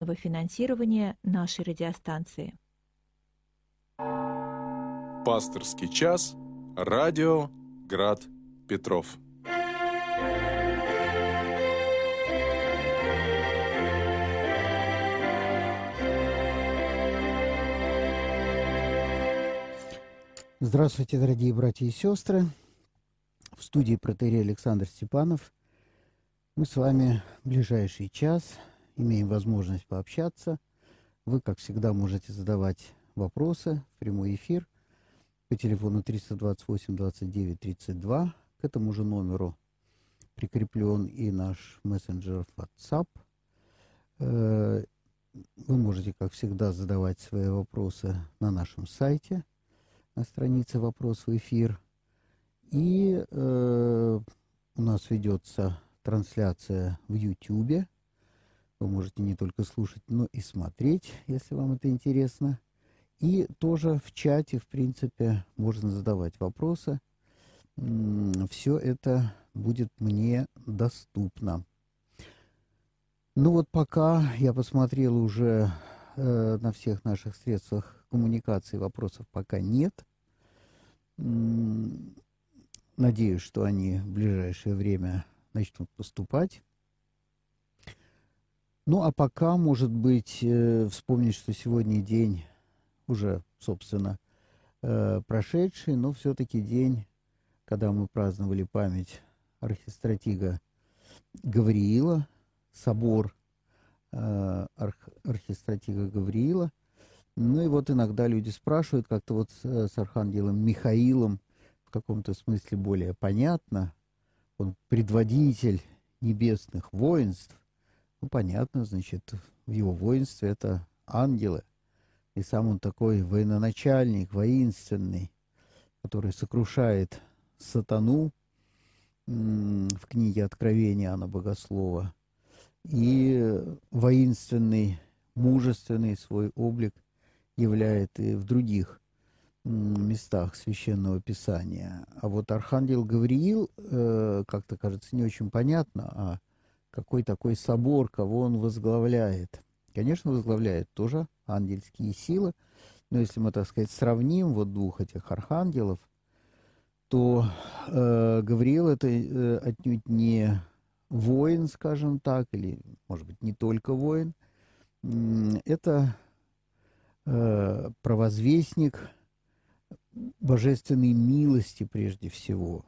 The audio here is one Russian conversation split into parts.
финансирования нашей радиостанции. Пасторский час. Радио Град Петров. Здравствуйте, дорогие братья и сестры. В студии протерей Александр Степанов. Мы с вами в ближайший час имеем возможность пообщаться. Вы, как всегда, можете задавать вопросы в прямой эфир по телефону 328 29 32. К этому же номеру прикреплен и наш мессенджер WhatsApp. Э, вы можете, как всегда, задавать свои вопросы на нашем сайте – на странице «Вопрос в эфир». И э, у нас ведется трансляция в YouTube. Вы можете не только слушать, но и смотреть, если вам это интересно. И тоже в чате, в принципе, можно задавать вопросы. Все это будет мне доступно. Ну вот пока я посмотрел уже э, на всех наших средствах коммуникации вопросов пока нет. Надеюсь, что они в ближайшее время начнут поступать. Ну, а пока, может быть, э, вспомнить, что сегодня день уже, собственно, э, прошедший, но все-таки день, когда мы праздновали память архистратига Гавриила, собор э, архистратига Гавриила – ну и вот иногда люди спрашивают, как-то вот с, с архангелом Михаилом в каком-то смысле более понятно. Он предводитель небесных воинств. Ну, понятно, значит, в его воинстве это ангелы. И сам он такой военачальник, воинственный, который сокрушает сатану в книге Откровения Анна Богослова. И воинственный, мужественный свой облик – являет и в других местах священного писания. А вот архангел Гавриил, э, как-то кажется, не очень понятно, а какой такой собор, кого он возглавляет. Конечно, возглавляет тоже ангельские силы, но если мы, так сказать, сравним вот двух этих архангелов, то э, Гавриил это э, отнюдь не воин, скажем так, или, может быть, не только воин. Это э, провозвестник божественной милости прежде всего,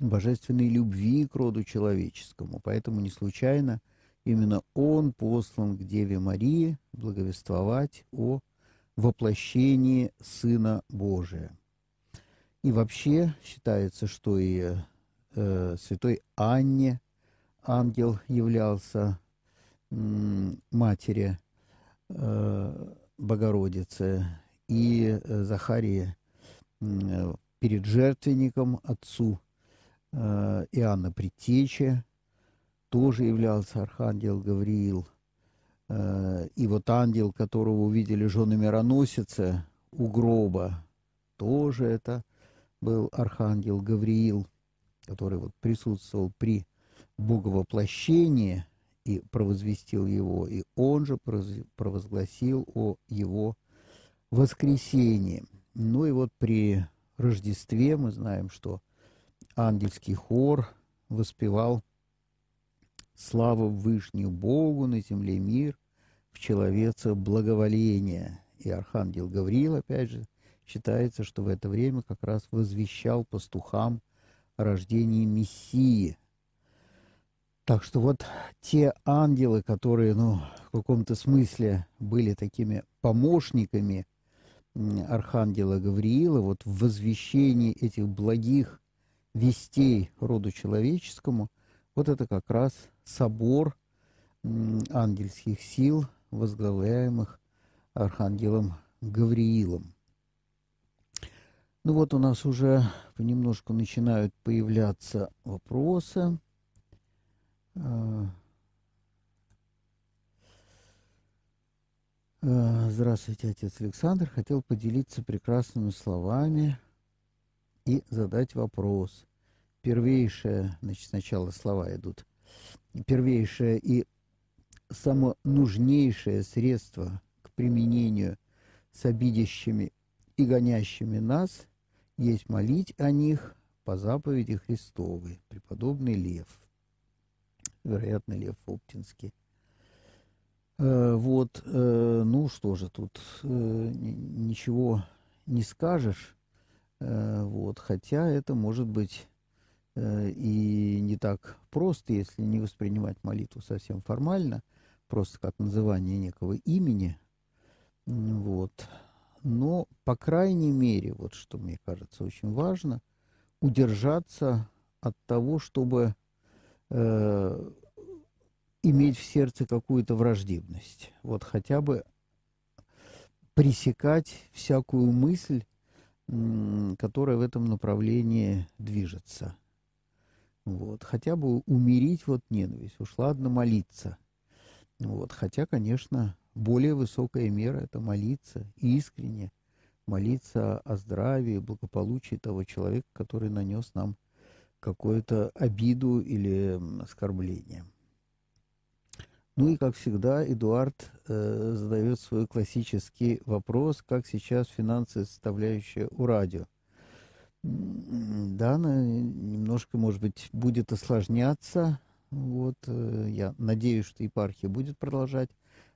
божественной любви к роду человеческому. Поэтому не случайно именно он послан к Деве Марии благовествовать о воплощении Сына Божия. И вообще считается, что и э, святой Анне ангел являлся э, матери э, Богородицы и э, Захария э, перед жертвенником отцу Иоанна Предтечи тоже являлся архангел Гавриил. И вот ангел, которого увидели жены мироносицы у гроба, тоже это был архангел Гавриил, который вот присутствовал при боговоплощении – и провозвестил его, и он же провозгласил о его воскресении. Ну и вот при Рождестве мы знаем, что ангельский хор воспевал славу Вышнему Богу на земле мир, в человеце благоволение. И архангел Гавриил, опять же, считается, что в это время как раз возвещал пастухам о рождении Мессии – так что вот те ангелы, которые, ну, в каком-то смысле были такими помощниками архангела Гавриила, вот в возвещении этих благих вестей роду человеческому, вот это как раз собор ангельских сил, возглавляемых архангелом Гавриилом. Ну вот у нас уже понемножку начинают появляться вопросы. А, а, здравствуйте, отец Александр. Хотел поделиться прекрасными словами и задать вопрос. Первейшее, значит, сначала слова идут. Первейшее и само нужнейшее средство к применению с обидящими и гонящими нас есть молить о них по заповеди Христовой, преподобный Лев, вероятно, Лев Оптинский. Э, вот, э, ну что же, тут э, ничего не скажешь, вот, хотя это может быть и не так просто, если не воспринимать молитву совсем формально, просто как называние некого имени, вот. Но, по крайней мере, вот что мне кажется очень важно, удержаться от того, чтобы э, иметь в сердце какую-то враждебность. Вот хотя бы пресекать всякую мысль, которая в этом направлении движется. Вот. Хотя бы умерить вот ненависть. Уж ладно молиться. Вот. Хотя, конечно, более высокая мера – это молиться искренне, молиться о здравии, благополучии того человека, который нанес нам какую-то обиду или оскорбление. Ну и, как всегда, Эдуард э, задает свой классический вопрос, как сейчас финансовая составляющая у радио. Да, она немножко, может быть, будет осложняться. Вот, э, я надеюсь, что епархия будет продолжать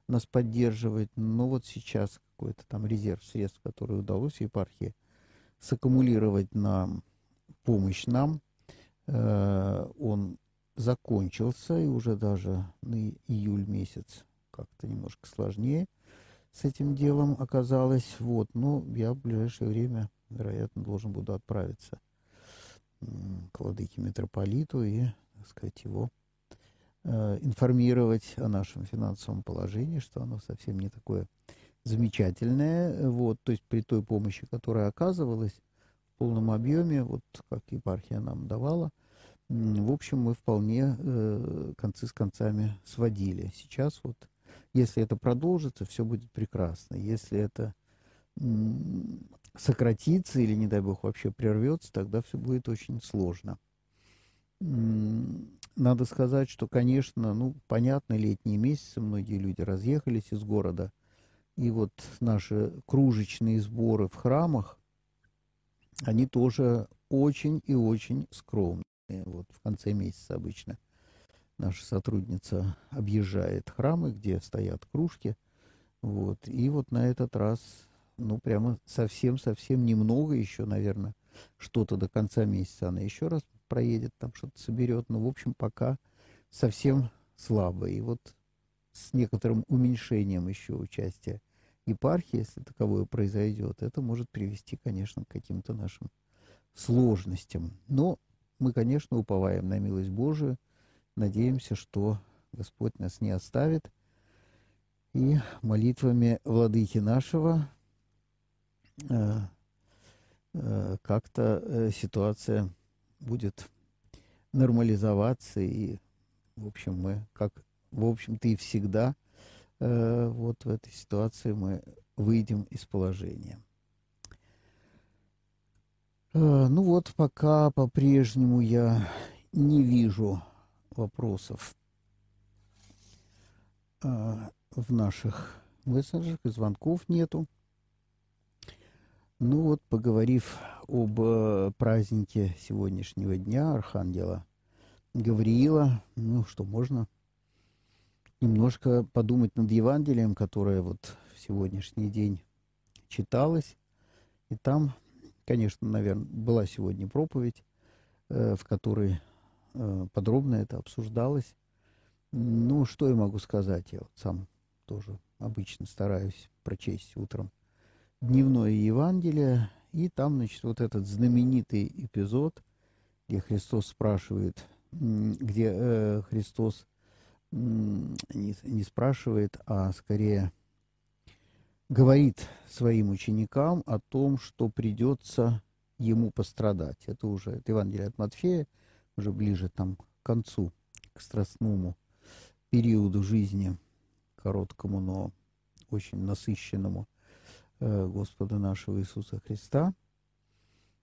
нас поддерживать, но вот сейчас какой-то там резерв средств, который удалось епархии саккумулировать на помощь нам, э, он закончился, и уже даже на июль месяц как-то немножко сложнее с этим делом оказалось. Вот, но я в ближайшее время, вероятно, должен буду отправиться к владыке митрополиту и, так сказать, его э, информировать о нашем финансовом положении, что оно совсем не такое замечательное. Вот, то есть при той помощи, которая оказывалась в полном объеме, вот как епархия нам давала – в общем, мы вполне э, концы с концами сводили. Сейчас вот, если это продолжится, все будет прекрасно. Если это сократится или, не дай бог, вообще прервется, тогда все будет очень сложно. Надо сказать, что, конечно, ну, понятно, летние месяцы, многие люди разъехались из города, и вот наши кружечные сборы в храмах, они тоже очень и очень скромные. Вот в конце месяца обычно наша сотрудница объезжает храмы, где стоят кружки. Вот. И вот на этот раз, ну, прямо совсем-совсем немного еще, наверное, что-то до конца месяца она еще раз проедет, там что-то соберет. Но, в общем, пока совсем слабо. И вот с некоторым уменьшением еще участия епархии, если таковое произойдет, это может привести, конечно, к каким-то нашим сложностям. Но мы, конечно, уповаем на милость Божию, надеемся, что Господь нас не оставит. И молитвами владыки нашего как-то э, ситуация будет нормализоваться. И, в общем, мы, как, в общем-то, и всегда э, вот в этой ситуации мы выйдем из положения. Э, ну вот, пока по-прежнему я не вижу вопросов э, в наших мессенджерах, и звонков нету. Ну вот, поговорив об э, празднике сегодняшнего дня, Архангела Гавриила, ну что, можно немножко подумать над Евангелием, которое вот в сегодняшний день читалось. И там Конечно, наверное, была сегодня проповедь, э, в которой э, подробно это обсуждалось. Ну, что я могу сказать? Я вот сам тоже обычно стараюсь прочесть утром дневное Евангелие, и там, значит, вот этот знаменитый эпизод, где Христос спрашивает, где э, Христос не, не спрашивает, а скорее говорит своим ученикам о том, что придется ему пострадать. Это уже это Евангелие от Матфея, уже ближе там к концу, к страстному периоду жизни, короткому, но очень насыщенному Господа нашего Иисуса Христа.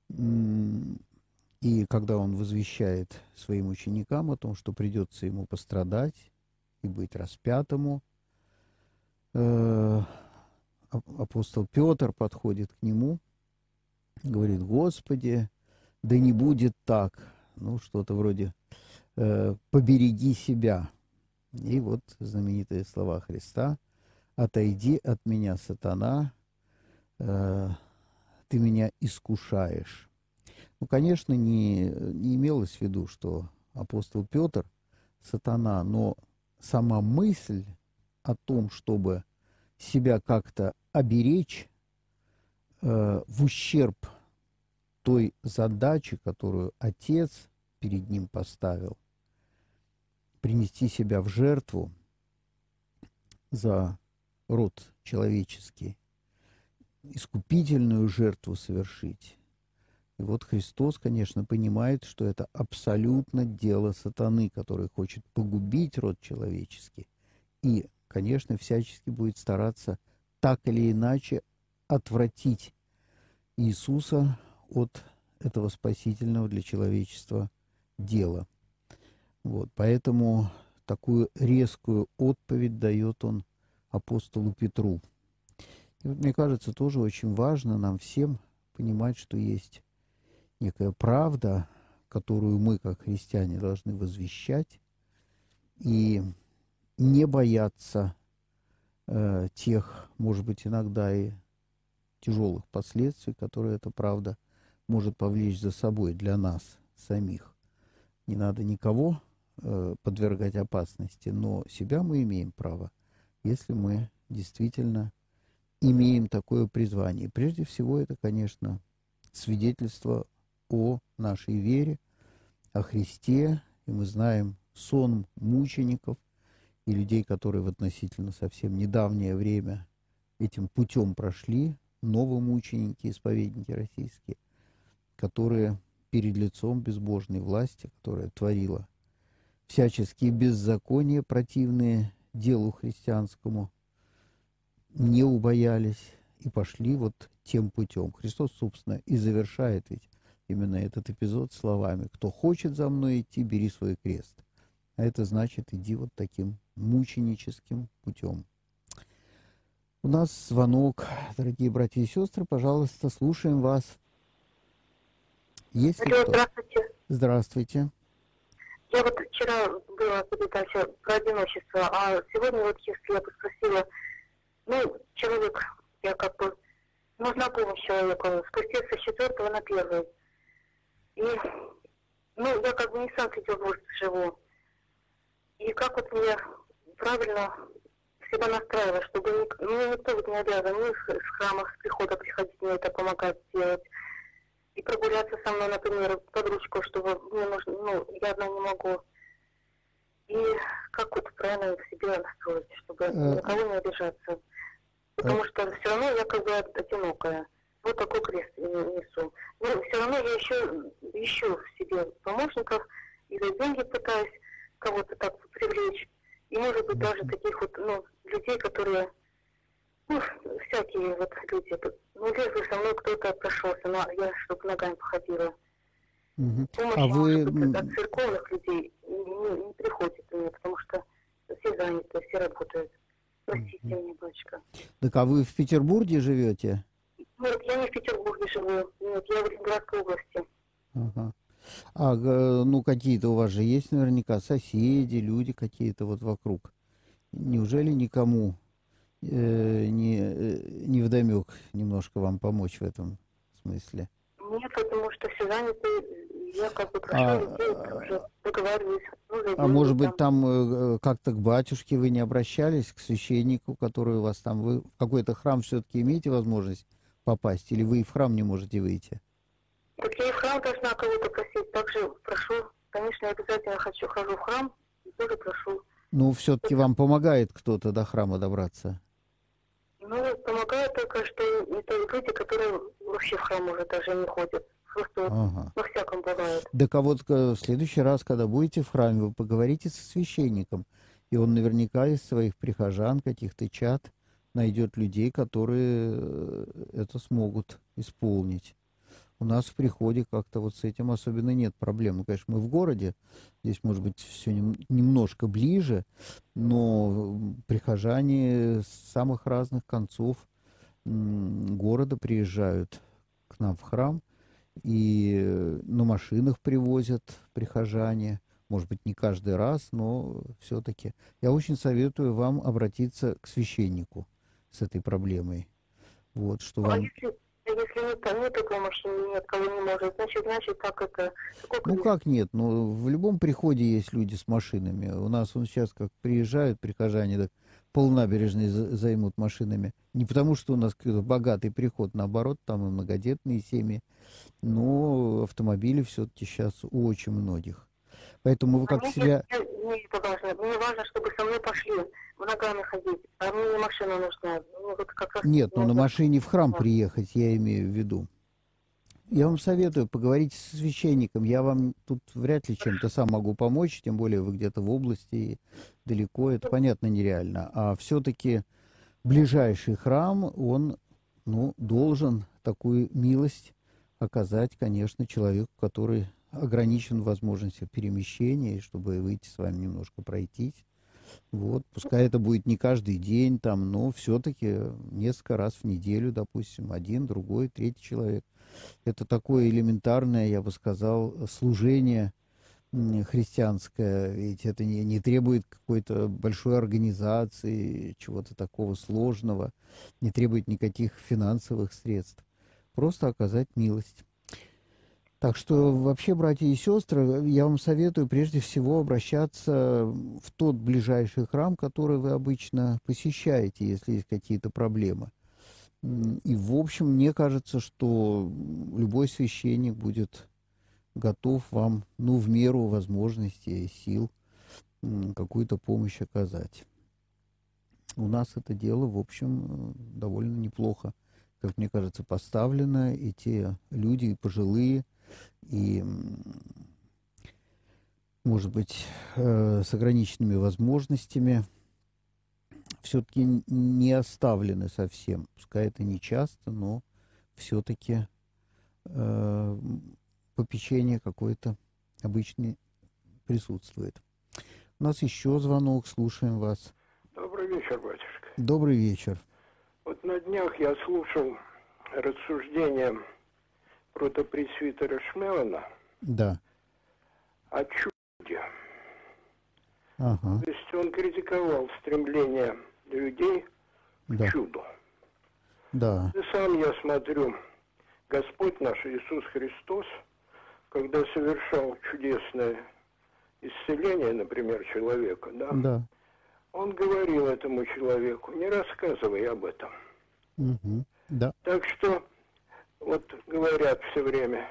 И когда он возвещает своим ученикам о том, что придется ему пострадать, и быть распятому. Э, апостол Петр подходит к нему, говорит, Господи, да не будет так. Ну, что-то вроде э, «побереги себя». И вот знаменитые слова Христа «Отойди от меня, сатана, э, ты меня искушаешь». Ну, конечно, не, не имелось в виду, что апостол Петр сатана, но сама мысль о том, чтобы себя как-то оберечь э, в ущерб той задачи, которую отец перед ним поставил, принести себя в жертву за род человеческий, искупительную жертву совершить. И вот Христос, конечно, понимает, что это абсолютно дело сатаны, который хочет погубить род человеческий. И, конечно, всячески будет стараться так или иначе отвратить Иисуса от этого спасительного для человечества дела. Вот, поэтому такую резкую отповедь дает он апостолу Петру. И вот, мне кажется, тоже очень важно нам всем понимать, что есть некая правда, которую мы, как христиане, должны возвещать, и не бояться э, тех, может быть, иногда и тяжелых последствий, которые эта правда может повлечь за собой для нас самих. Не надо никого э, подвергать опасности, но себя мы имеем право, если мы действительно имеем такое призвание. Прежде всего, это, конечно, свидетельство о нашей вере, о Христе, и мы знаем сон мучеников и людей, которые в относительно совсем недавнее время этим путем прошли, новомученики, исповедники российские, которые перед лицом безбожной власти, которая творила всяческие беззакония, противные делу христианскому, не убоялись и пошли вот тем путем. Христос, собственно, и завершает ведь именно этот эпизод словами «Кто хочет за мной идти, бери свой крест». А это значит, иди вот таким мученическим путем. У нас звонок, дорогие братья и сестры, пожалуйста, слушаем вас. Есть Алло, здравствуйте. Здравствуйте. Я вот вчера была передача про одиночество, а сегодня вот если я бы спросила, ну, человек, я как бы нужна помощь человеку, спуститься с четвертого на первый. И, ну, я как бы не в Санкт-Петербурге живу. И как вот мне правильно себя настраивать, чтобы ник, ну, никто вот не обязан ни с, с храма, с прихода приходить мне это помогать сделать. И прогуляться со мной, например, под ручку, чтобы мне нужно, ну, я одна не могу. И как вот правильно в себе настроить, чтобы э, никого не обижаться. Потому что все равно я как бы одинокая вот такой крест несу. Но все равно я еще ищу в себе помощников и за деньги пытаюсь кого-то так привлечь. И может быть даже таких вот ну, людей, которые, ну, всякие вот люди. Ну, лезли со мной кто-то прошелся, но я чтобы ногами походила. Угу. Помощь, а вы... быть, от церковных людей не, не, не приходит мне, потому что все заняты, все работают. Простите меня, батюшка. Так а вы в Петербурге живете? Нет, я не в Петербурге живу. Нет, я в Ленинградской области. Ага. А, ну, какие-то у вас же есть наверняка соседи, люди какие-то вот вокруг. Неужели никому э, не, э, не вдомек немножко вам помочь в этом смысле? Нет, потому что все заняты. Я как бы прошу а, уже договариваюсь. Ну, а может быть, там э, как-то к батюшке вы не обращались, к священнику, который у вас там, вы в какой-то храм все-таки имеете возможность попасть, или вы и в храм не можете выйти? Так я и в храм должна кого-то просить, также прошу. Конечно, я обязательно хочу, хожу в храм, и тоже прошу. Ну, все-таки вам помогает кто-то до храма добраться? Ну, помогает только, что это люди, которые вообще в храм уже даже не ходят. Просто ага. во всяком бывает. Да кого-то в следующий раз, когда будете в храме, вы поговорите со священником, и он наверняка из своих прихожан, каких-то чат, найдет людей, которые э, это смогут исполнить. у нас в приходе как-то вот с этим особенно нет проблем. Ну, конечно, мы в городе, здесь, может быть, все немножко ближе, но прихожане с самых разных концов города приезжают к нам в храм, и на машинах привозят прихожане, может быть, не каждый раз, но все-таки. Я очень советую вам обратиться к священнику с этой проблемой. Вот, что а вам... если если нет, нет такой машины, нет, кого не может, значит, значит, как это... Сколько ну, как нет? Ну, в любом приходе есть люди с машинами. У нас он сейчас как приезжают прихожане, так полнабережной займут машинами. Не потому, что у нас богатый приход, наоборот, там и многодетные семьи, но автомобили все-таки сейчас у очень многих. Поэтому вы как а себя... Мне это важно. Мне важно, чтобы со мной пошли в ногами ходить. А мне машина нужна. Ну, вот как раз Нет, ну на машине в храм приехать, я имею в виду. Я вам советую поговорить с священником. Я вам тут вряд ли чем-то сам могу помочь, тем более вы где-то в области далеко, это понятно нереально. А все-таки ближайший храм, он ну, должен такую милость оказать, конечно, человеку, который ограничен в возможностях перемещения, чтобы выйти с вами немножко пройтись. Вот, пускай это будет не каждый день, там, но все-таки несколько раз в неделю, допустим, один, другой, третий человек. Это такое элементарное, я бы сказал, служение христианское, ведь это не, не требует какой-то большой организации, чего-то такого сложного, не требует никаких финансовых средств. Просто оказать милость. Так что вообще, братья и сестры, я вам советую прежде всего обращаться в тот ближайший храм, который вы обычно посещаете, если есть какие-то проблемы. И, в общем, мне кажется, что любой священник будет готов вам, ну, в меру возможностей и сил какую-то помощь оказать. У нас это дело, в общем, довольно неплохо, как мне кажется, поставлено, и те люди пожилые, и, может быть, э, с ограниченными возможностями все-таки не оставлены совсем. Пускай это не часто, но все-таки э, попечение какое-то обычно присутствует. У нас еще звонок, слушаем вас. Добрый вечер, батюшка. Добрый вечер. Вот на днях я слушал рассуждения протопресвитера Шмелана да. о чуде. Ага. То есть он критиковал стремление людей к да. чуду. Да. И сам я смотрю, Господь наш Иисус Христос, когда совершал чудесное исцеление, например, человека, да, да. он говорил этому человеку, не рассказывай об этом. Угу. Да. Так что вот говорят все время,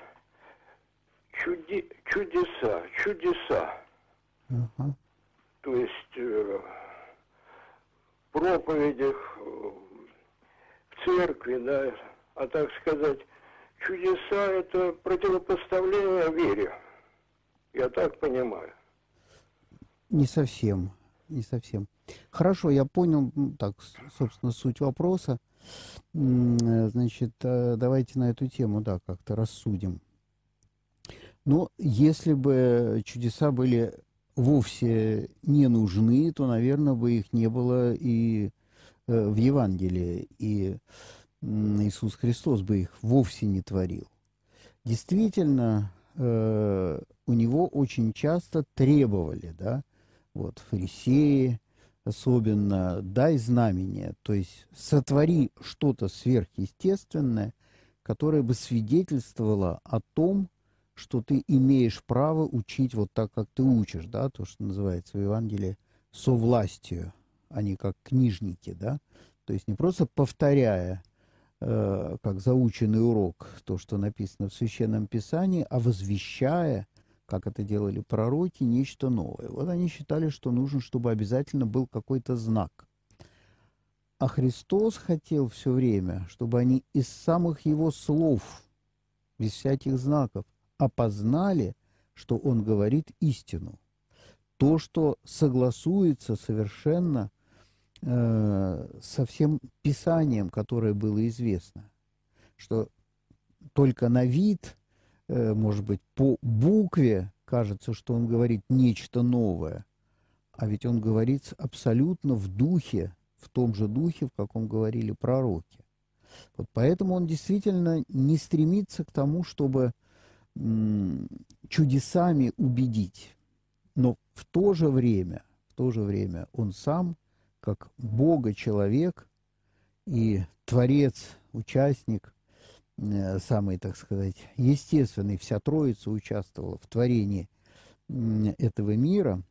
чуди, чудеса, чудеса. Uh-huh. То есть э, проповедях, э, в церкви, да, а так сказать, чудеса это противопоставление вере. Я так понимаю. Не совсем, не совсем. Хорошо, я понял, так, собственно, суть вопроса. Значит, э, давайте на эту тему, да, как-то рассудим. Но если бы чудеса были вовсе не нужны, то, наверное, бы их не было и э, в Евангелии, и Иисус Христос бы их вовсе не творил. Действительно, э, у него очень часто требовали, да, вот фарисеи, особенно дай знамение, то есть сотвори что-то сверхъестественное, которое бы свидетельствовало о том, что ты имеешь право учить вот так, как ты учишь, да, то, что называется в Евангелии со властью, а не как книжники, да, то есть не просто повторяя, э, как заученный урок, то, что написано в Священном Писании, а возвещая как это делали пророки, нечто новое. Вот они считали, что нужно, чтобы обязательно был какой-то знак. А Христос хотел все время, чтобы они из самых его слов, без всяких знаков, опознали, что он говорит истину. То, что согласуется совершенно э, со всем Писанием, которое было известно. Что только на вид, может быть, по букве кажется, что он говорит нечто новое, а ведь он говорит абсолютно в духе, в том же духе, в каком говорили пророки. Вот поэтому он действительно не стремится к тому, чтобы чудесами убедить, но в то же время, в то же время он сам, как Бога-человек и творец, участник, э, самый, так сказать, естественный, вся Троица участвовала в творении этого мира.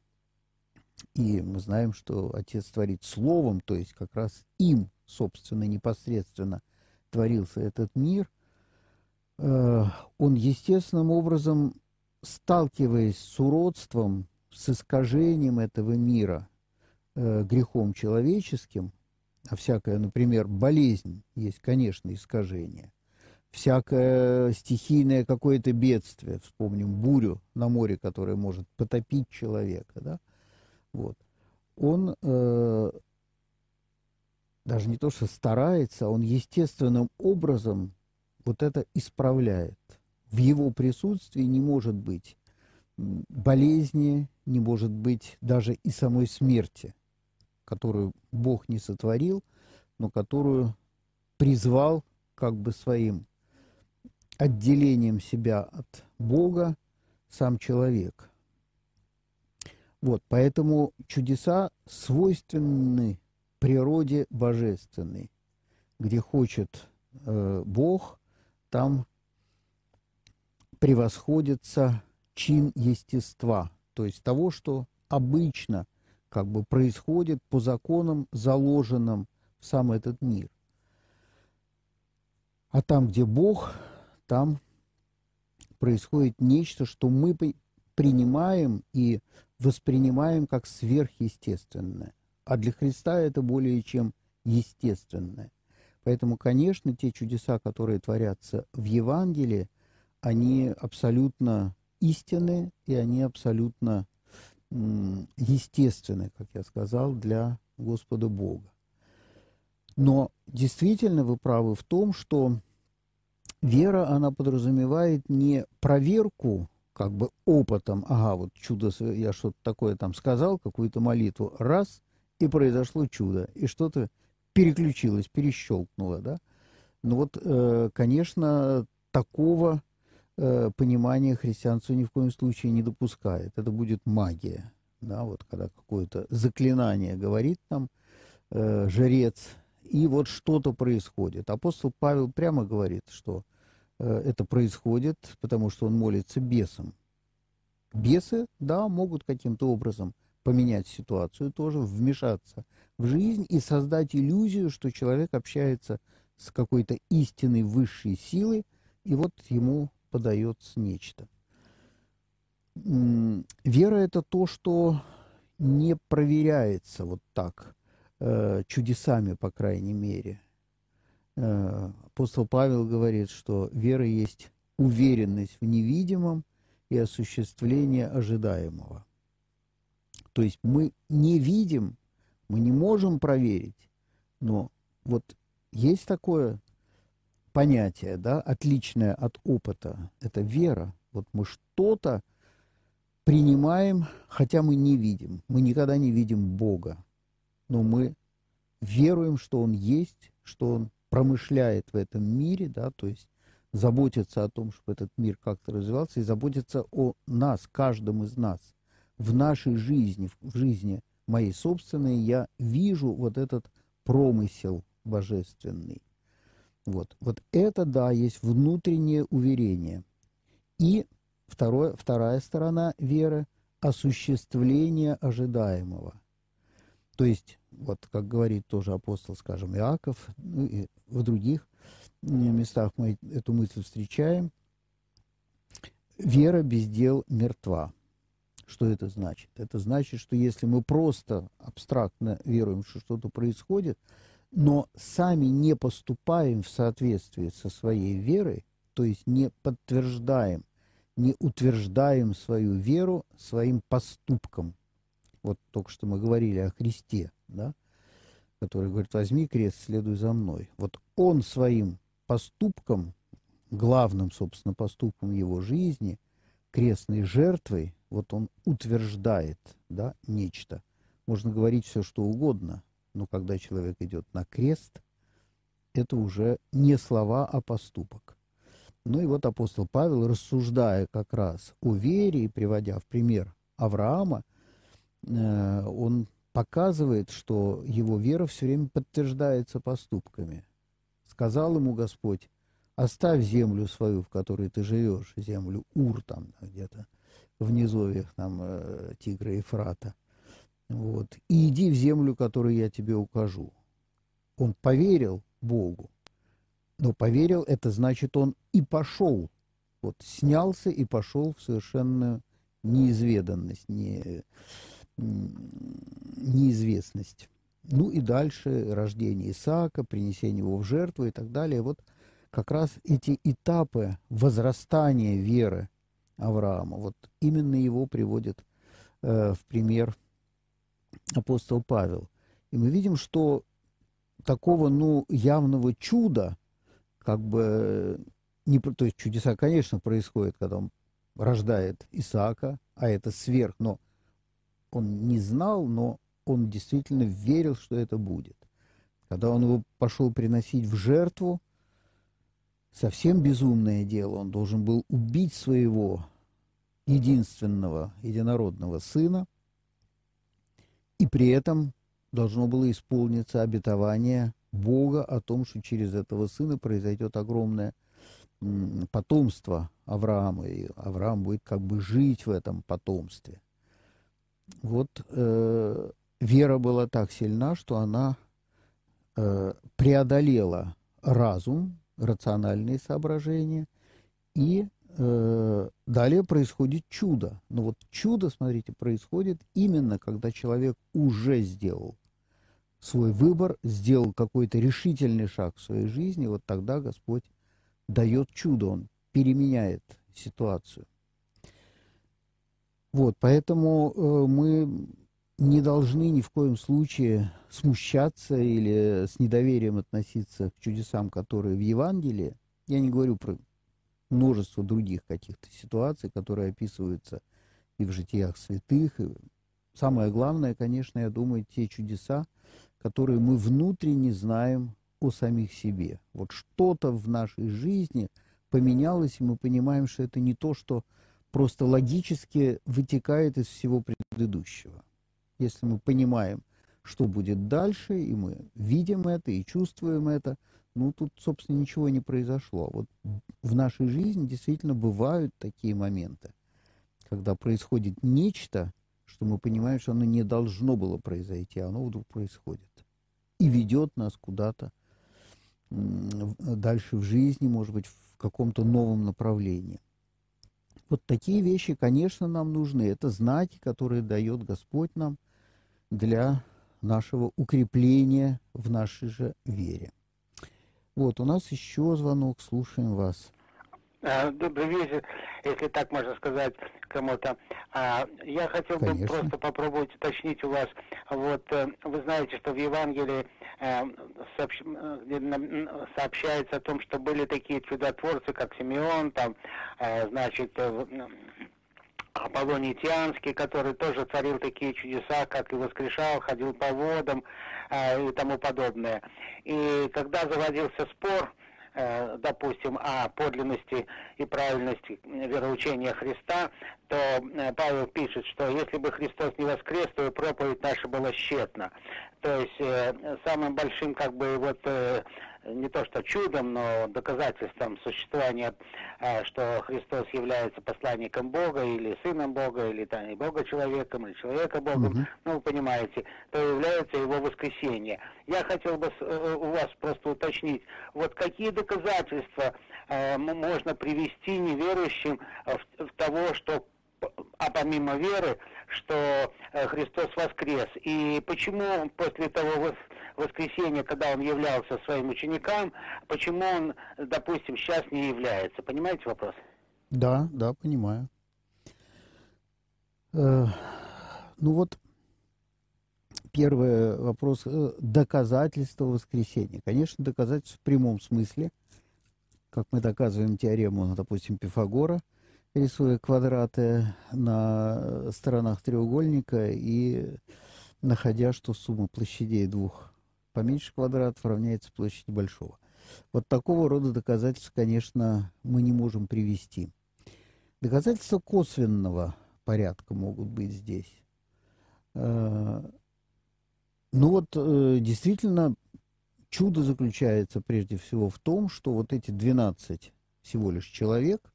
И мы знаем, что Отец творит Словом, то есть как раз им, собственно, непосредственно творился этот мир. Э, он естественным образом, сталкиваясь с уродством, с искажением этого мира, э, грехом человеческим, а всякая, например, болезнь есть, конечно, искажение, всякое стихийное какое-то бедствие, вспомним бурю на море, которое может потопить человека, да, вот, он э, даже не то, что старается, он естественным образом вот это исправляет. В его присутствии не может быть болезни, не может быть даже и самой смерти, которую Бог не сотворил, но которую призвал как бы своим отделением себя от Бога сам человек. Вот, поэтому чудеса свойственны природе божественной. Где хочет э, Бог, там превосходится чин естества, то есть того, что обычно как бы происходит по законам, заложенным в сам этот мир. А там, где Бог, там происходит нечто, что мы принимаем и воспринимаем как сверхъестественное. А для Христа это более чем естественное. Поэтому, конечно, те чудеса, которые творятся в Евангелии, они абсолютно истинны, и они абсолютно естественны, как я сказал, для Господа Бога. Но действительно вы правы в том, что вера, она подразумевает не проверку как бы опытом, ага, вот чудо, я что-то такое там сказал, какую-то молитву, раз, и произошло чудо, и что-то переключилось, перещелкнуло, да. Ну вот, э, конечно, такого э, понимания христианство ни в коем случае не допускает. Это будет магия, да, вот когда какое-то заклинание говорит нам э, жрец, и вот что-то происходит. Апостол Павел прямо говорит, что это происходит, потому что он молится бесам. Бесы, да, могут каким-то образом поменять ситуацию тоже, вмешаться в жизнь и создать иллюзию, что человек общается с какой-то истинной высшей силой, и вот ему подается нечто. Вера – это то, что не проверяется вот так, э, чудесами, по крайней мере. Э, апостол Павел говорит, что вера есть уверенность в невидимом и осуществление ожидаемого. То есть мы не видим, мы не можем проверить, но вот есть такое понятие, да, отличное от опыта, это вера. Вот мы что-то принимаем, хотя мы не видим. Мы никогда не видим Бога, но мы веруем, что Он есть, что Он промышляет в этом мире, да, то есть заботится о том, чтобы этот мир как-то развивался, и заботится о нас, каждом из нас – в нашей жизни, в жизни моей собственной, я вижу вот этот промысел божественный. Вот, вот это, да, есть внутреннее уверение. И второе, вторая сторона веры – осуществление ожидаемого. То есть, вот как говорит тоже апостол, скажем, Иаков, ну и в других местах мы эту мысль встречаем, вера без дел мертва. Что это значит? Это значит, что если мы просто абстрактно веруем, что что-то происходит, но сами не поступаем в соответствии со своей верой, то есть не подтверждаем, не утверждаем свою веру своим поступком. Вот только что мы говорили о Христе, да, который говорит, возьми крест, следуй за мной. Вот он своим поступком главным, собственно, поступком его жизни, крестной жертвой, вот он утверждает да, нечто. Можно говорить все, что угодно, но когда человек идет на крест, это уже не слова, а поступок. Ну и вот апостол Павел, рассуждая как раз о вере и приводя в пример Авраама, он показывает, что его вера все время подтверждается поступками. Сказал ему Господь, оставь землю свою, в которой ты живешь, землю Ур там где-то в низовьях там э, Тигра и Фрата, вот, и иди в землю, которую я тебе укажу. Он поверил Богу, но поверил, это значит, он и пошел, вот, снялся и пошел в совершенную неизведанность, не, неизвестность. Ну и дальше рождение Исаака, принесение его в жертву и так далее. Вот как раз эти этапы возрастания веры Авраама, вот именно его приводит э, в пример апостол Павел. И мы видим, что такого, ну, явного чуда, как бы, не, то есть чудеса, конечно, происходят, когда он рождает Исаака, а это сверх, но он не знал, но он действительно верил, что это будет. Когда он его пошел приносить в жертву, совсем безумное дело, он должен был убить своего единственного единородного сына, и при этом должно было исполниться обетование Бога о том, что через этого сына произойдет огромное потомство Авраама, и Авраам будет как бы жить в этом потомстве. Вот э, вера была так сильна, что она э, преодолела разум, рациональные соображения, и э, далее происходит чудо. Но вот чудо, смотрите, происходит именно, когда человек уже сделал свой выбор, сделал какой-то решительный шаг в своей жизни, вот тогда Господь дает чудо, Он переменяет ситуацию. Вот, поэтому э, мы не должны ни в коем случае смущаться или с недоверием относиться к чудесам, которые в Евангелии. Я не говорю про множество других каких-то ситуаций, которые описываются и в житиях святых. И самое главное, конечно, я думаю, те чудеса, которые мы внутренне знаем о самих себе. Вот что-то в нашей жизни поменялось, и мы понимаем, что это не то, что просто логически вытекает из всего предыдущего. Если мы понимаем, что будет дальше, и мы видим это и чувствуем это, ну, тут, собственно, ничего не произошло. Вот в нашей жизни действительно бывают такие моменты, когда происходит нечто, что мы понимаем, что оно не должно было произойти, а оно вдруг происходит. И ведет нас куда-то дальше в жизни, может быть, в каком-то новом направлении. Вот такие вещи, конечно, нам нужны. Это знаки, которые дает Господь нам для нашего укрепления в нашей же вере. Вот, у нас еще звонок, слушаем вас. А, добрый вечер, если так можно сказать кому-то. А, я хотел бы просто попробовать уточнить у вас. Вот э, вы знаете, что в Евангелии э, сообщается о том, что были такие чудотворцы, как Симеон, там, э, значит, Аполлоний Тианский, который тоже царил такие чудеса, как и воскрешал, ходил по водам и тому подобное. И когда заводился спор, Э, допустим, о подлинности и правильности вероучения Христа, то э, Павел пишет, что если бы Христос не воскрес, то и проповедь наша была тщетна. То есть э, самым большим как бы вот не то что чудом, но доказательством существования, э, что Христос является посланником Бога или сыном Бога, или там, и Бога человеком, или человека Богом, угу. ну, вы понимаете, то является его воскресение. Я хотел бы э, у вас просто уточнить, вот какие доказательства э, можно привести неверующим в, в того, что а помимо веры, что Христос воскрес. И почему после того воскресенье, когда он являлся своим ученикам, почему он, допустим, сейчас не является. Понимаете вопрос? Да, да, понимаю. Э, ну вот, первый вопрос. Э, доказательства воскресения. Конечно, доказательства в прямом смысле, как мы доказываем теорему, допустим, Пифагора, рисуя квадраты на сторонах треугольника и находя, что сумма площадей двух поменьше квадратов равняется площади большого. Вот такого рода доказательств, конечно, мы не можем привести. Доказательства косвенного порядка могут быть здесь. Э, ну вот э, действительно чудо заключается прежде всего в том, что вот эти 12 всего лишь человек,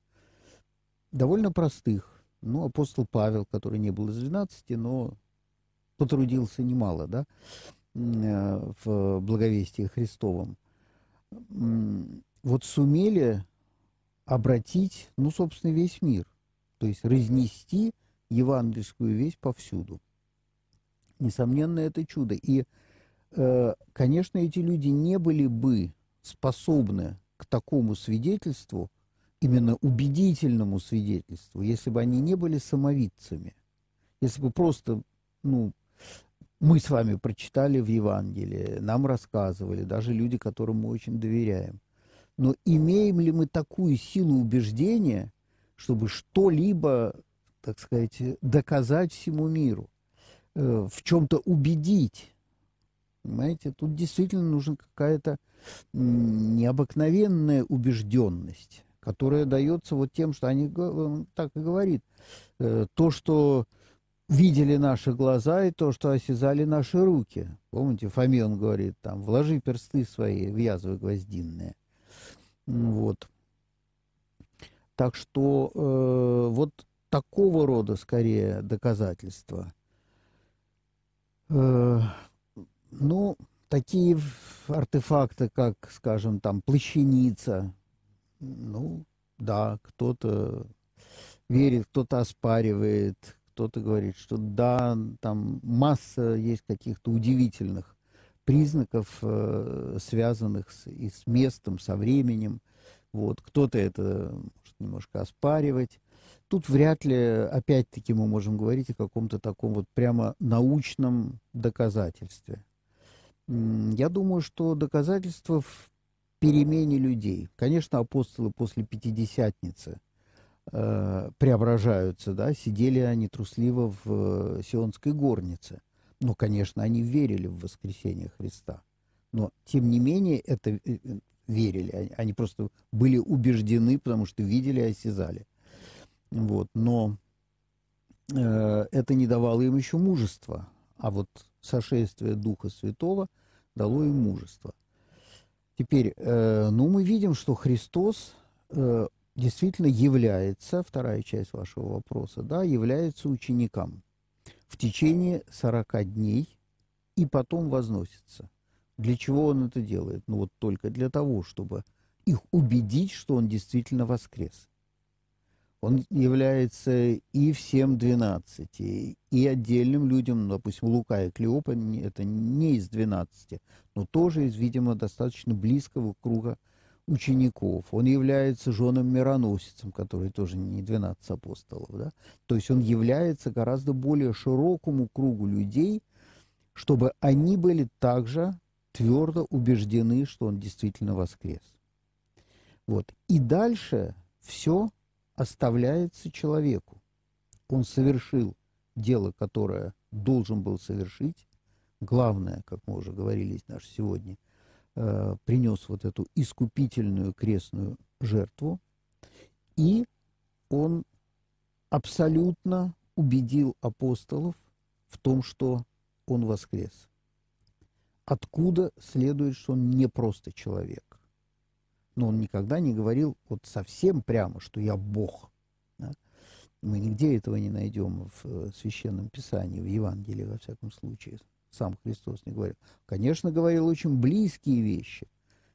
довольно простых, ну, апостол Павел, который не был из 12, но потрудился немало, да, э, в благовестии Христовом, вот сумели обратить, ну, собственно, весь мир, то есть разнести евангельскую весть повсюду. Несомненно, это чудо. И, э, конечно, эти люди не были бы способны к такому свидетельству, именно убедительному свидетельству, если бы они не были самовидцами. Если бы просто, ну, мы с вами прочитали в Евангелии, нам рассказывали, даже люди, которым мы очень доверяем. Но имеем ли мы такую силу убеждения, чтобы что-либо, так сказать, доказать всему миру, э, в чем-то убедить? Понимаете, тут действительно нужна какая-то необыкновенная убежденность, которая дается вот тем, что они так и говорит, э, то, что видели наши глаза и то, что осязали наши руки. Помните, Фоме он говорит, там, вложи персты свои в язвы гвоздинные. Вот. Так что э, вот такого рода, скорее, доказательства. Э, ну, такие артефакты, как, скажем, там, плащаница, ну, да, кто-то верит, кто-то оспаривает, кто-то говорит, что да, там масса есть каких-то удивительных признаков, э, связанных с, и с местом, со временем. Вот. Кто-то это может немножко оспаривать. Тут вряд ли, опять-таки, мы можем говорить о каком-то таком вот прямо научном доказательстве. Я думаю, что доказательство в перемене людей. Конечно, апостолы после Пятидесятницы – э, преображаются, да, сидели они трусливо в э, Сионской горнице. Но, конечно, они верили в воскресение Христа. Но, тем не менее, это э, верили. Они просто были убеждены, потому что видели и осязали. Вот. Но э, это не давало им еще мужества. А вот сошествие Духа Святого дало им мужество. Теперь, э, ну, мы видим, что Христос э, действительно является, вторая часть вашего вопроса, да, является ученикам в течение 40 дней и потом возносится. Для чего он это делает? Ну вот только для того, чтобы их убедить, что он действительно воскрес. Он является и всем двенадцати, и отдельным людям, ну, допустим, Лука и Клеопа, это не из двенадцати, но тоже из, видимо, достаточно близкого круга учеников, он является женом-мироносицем, который тоже не 12 апостолов, да? То есть он является гораздо более широкому кругу людей, чтобы они были также твердо убеждены, что он действительно воскрес. Вот. И дальше все оставляется человеку. Он совершил дело, которое должен был совершить. Главное, как мы уже говорили наш сегодня – э, принес вот эту искупительную крестную жертву, и он абсолютно убедил апостолов в том, что он воскрес. Откуда следует, что он не просто человек. Но он никогда не говорил вот совсем прямо, что я Бог. Да? Мы нигде этого не найдем в э, Священном Писании, в Евангелии, во всяком случае сам Христос не говорил. Конечно, говорил очень близкие вещи.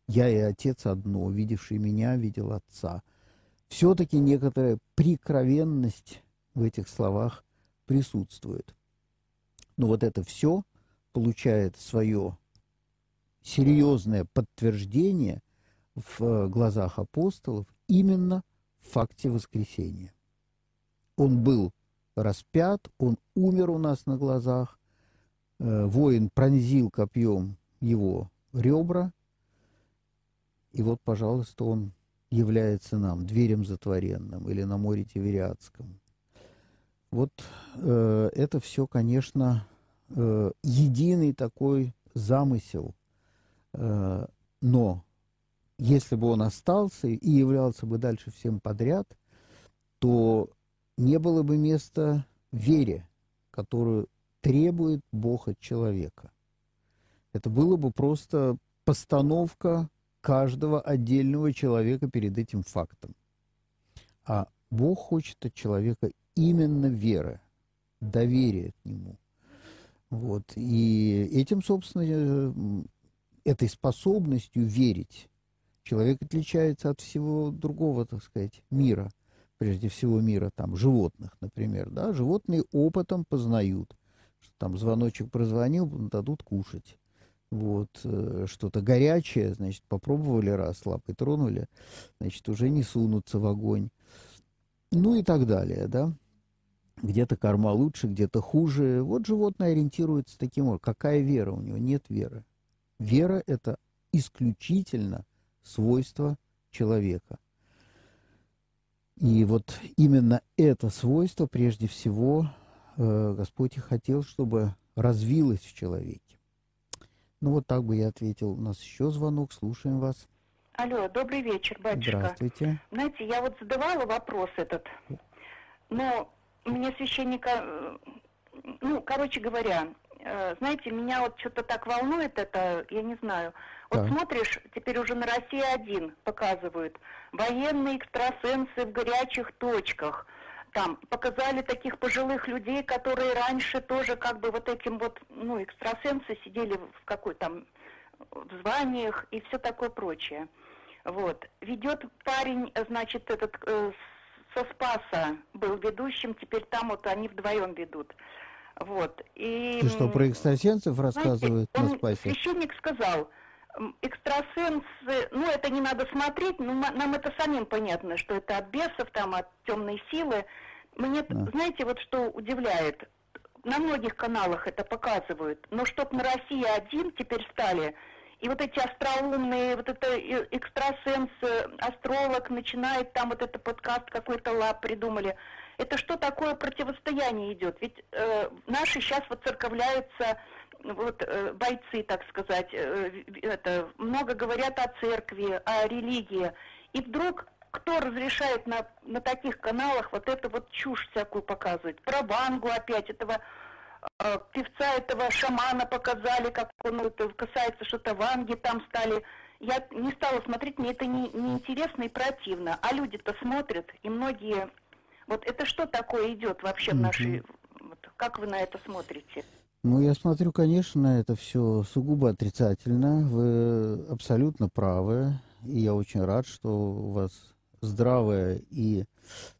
Я и Отец одно, видевший меня, видел Отца. Все-таки некоторая прикровенность в этих словах присутствует. Но вот это все получает свое серьезное подтверждение в глазах апостолов именно в факте воскресения. Он был распят, он умер у нас на глазах, Э, воин пронзил копьем его ребра, и вот, пожалуйста, он является нам дверем затворенным или на море Тивериадском. Вот э, это все, конечно, э, единый такой замысел, э, но если бы он остался и являлся бы дальше всем подряд, то не было бы места вере, которую требует Бог от человека. Это было бы просто постановка каждого отдельного человека перед этим фактом. А Бог хочет от человека именно веры, доверия к Нему. Вот. И этим, собственно, э, этой способностью верить человек отличается от всего другого, так сказать, мира, прежде всего мира там животных, например, да, животные опытом познают, что там звоночек прозвонил, дадут кушать. Вот, э, что-то горячее, значит, попробовали раз, лапой тронули, значит, уже не сунутся в огонь. Ну и так далее, да. Где-то корма лучше, где-то хуже. Вот животное ориентируется таким образом. Какая вера у него? Нет веры. Вера – это исключительно свойство человека. И вот именно это свойство, прежде всего, э, Господь и хотел, чтобы развилось в человеке. Ну вот так бы я ответил. У нас еще звонок, слушаем вас. Алло, добрый вечер, батюшка. Здравствуйте. Знаете, я вот задавала вопрос этот, но мне священника, э, ну, короче говоря, знаете, меня вот что-то так волнует это, я не знаю. Вот Так. смотришь, теперь уже на России один показывают. Военные экстрасенсы в горячих точках. Там показали таких пожилых людей, которые раньше тоже как бы вот этим вот, ну, экстрасенсы сидели в какой там в званиях и все такое прочее. Вот. Ведет парень, э, значит, этот э, со Спаса был ведущим, теперь там вот они вдвоем ведут. Вот. И, Ты что, про экстрасенсов рассказывают знаете, на спасе? Священник сказал, экстрасенсы, ну это не надо смотреть, но нам это самим понятно, что это от бесов, там, от темной силы. Мне, Да. знаете, вот что удивляет, на многих каналах это показывают, но чтоб на России один теперь стали, и вот эти остроумные, вот это э, экстрасенс, э, астролог начинает там вот это подкаст какой-то лап придумали. Это что такое противостояние идет? Ведь э, наши сейчас воцерковляются вот э, бойцы, так сказать, э, это много говорят о церкви, о религии, и вдруг кто разрешает на, на таких каналах вот эту вот чушь всякую показывать? Про Вангу опять этого певца этого шамана показали, как он это касается что-то Ванги там стали. Я не стала смотреть, мне это не, не интересно и противно. А люди-то смотрят, и многие... Вот это что такое идет вообще в Мгм. нашей... вот как вы на это смотрите? Ну, я смотрю, конечно, это все сугубо отрицательно. Вы абсолютно правы. И я очень рад, что у вас здравое и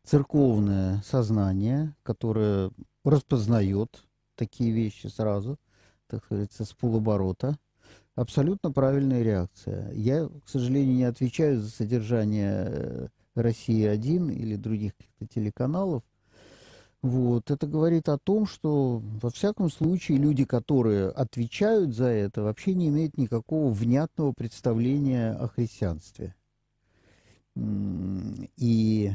церковное сознание, которое распознает такие вещи сразу, так сказать, с полуборота. Абсолютно правильная реакция. Я, к сожалению, не отвечаю за содержание э, «России-1» или других каких-то телеканалов. Вот. Это говорит о том, что, во всяком случае, люди, которые отвечают за это, вообще не имеют никакого внятного представления о христианстве. И,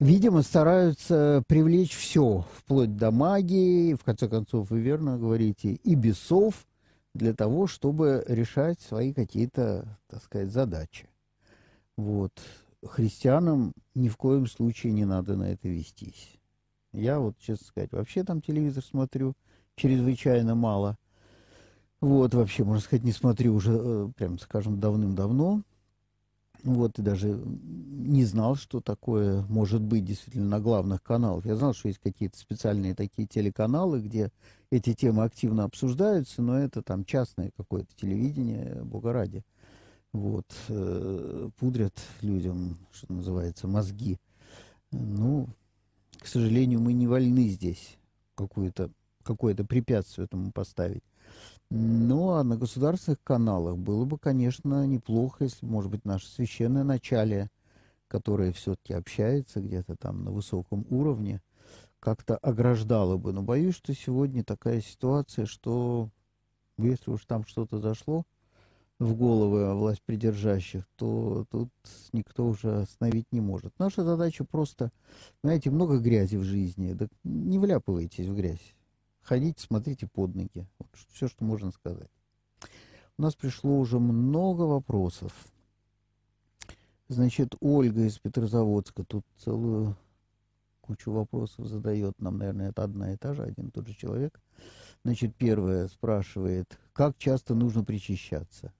видимо, стараются привлечь все, вплоть до магии, в конце концов, вы верно говорите, и бесов, для того, чтобы решать свои какие-то, так сказать, задачи. Вот. Христианам ни в коем случае не надо на это вестись. Я вот, честно сказать, вообще там телевизор смотрю чрезвычайно мало. Вот, вообще, можно сказать, не смотрю уже, э, прям скажем, давным-давно. Вот, и даже не знал, что такое может быть действительно на главных каналах. Я знал, что есть какие-то специальные такие телеканалы, где эти темы активно обсуждаются, но это там частное какое-то телевидение, бога ради. Вот, э, пудрят людям, что называется, мозги. Ну, к сожалению, мы не вольны здесь какое-то какое-то препятствие этому поставить. Ну, а на государственных каналах было бы, конечно, неплохо, если, может быть, наше священное начале, которое все-таки общается где-то там на высоком уровне, как-то ограждало бы. Но боюсь, что сегодня такая ситуация, что если уж там что-то зашло, в головы власть придержащих, то тут никто уже остановить не может. Наша задача просто, знаете, много грязи в жизни, да не вляпывайтесь в грязь. Ходите, смотрите под ноги. Вот все, что можно сказать. У нас пришло уже много вопросов. Значит, Ольга из Петрозаводска тут целую кучу вопросов задает нам, наверное, это одна и та же, один и тот же человек. Значит, первое спрашивает, как часто нужно причащаться?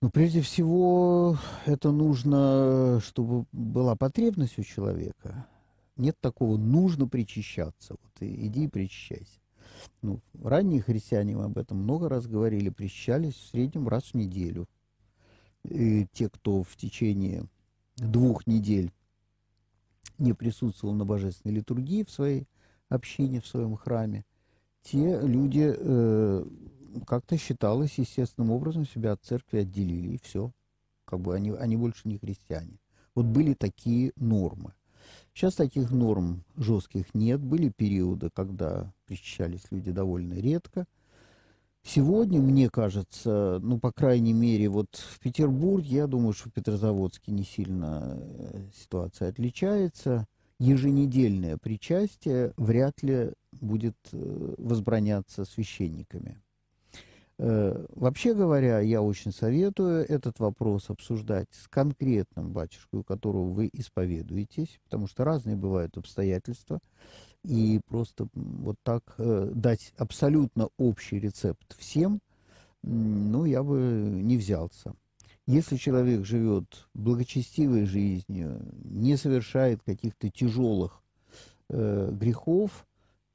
Ну, прежде всего, это нужно, чтобы была потребность у человека. Нет такого, нужно причащаться. Вот иди и причащайся. Ну, ранние христиане мы об этом много раз говорили, причащались в среднем раз в неделю. И те, кто в течение двух недель не присутствовал на божественной литургии в своей общине, в своем храме, те люди э, как-то считалось естественным образом себя от церкви отделили, и все. Как бы они, они больше не христиане. Вот были такие нормы. Сейчас таких норм жестких нет. Были периоды, когда причащались люди довольно редко. Сегодня, мне кажется, ну, по крайней мере, вот в Петербурге, я думаю, что в Петрозаводске не сильно э, ситуация отличается. Еженедельное причастие вряд ли будет э, возбраняться священниками. Э, вообще говоря, я очень советую этот вопрос обсуждать с конкретным батюшкой, у которого вы исповедуетесь, потому что разные бывают обстоятельства, и просто вот так э, дать абсолютно общий рецепт всем, ну, я бы не взялся. Если человек живет благочестивой жизнью, не совершает каких-то тяжелых э, грехов,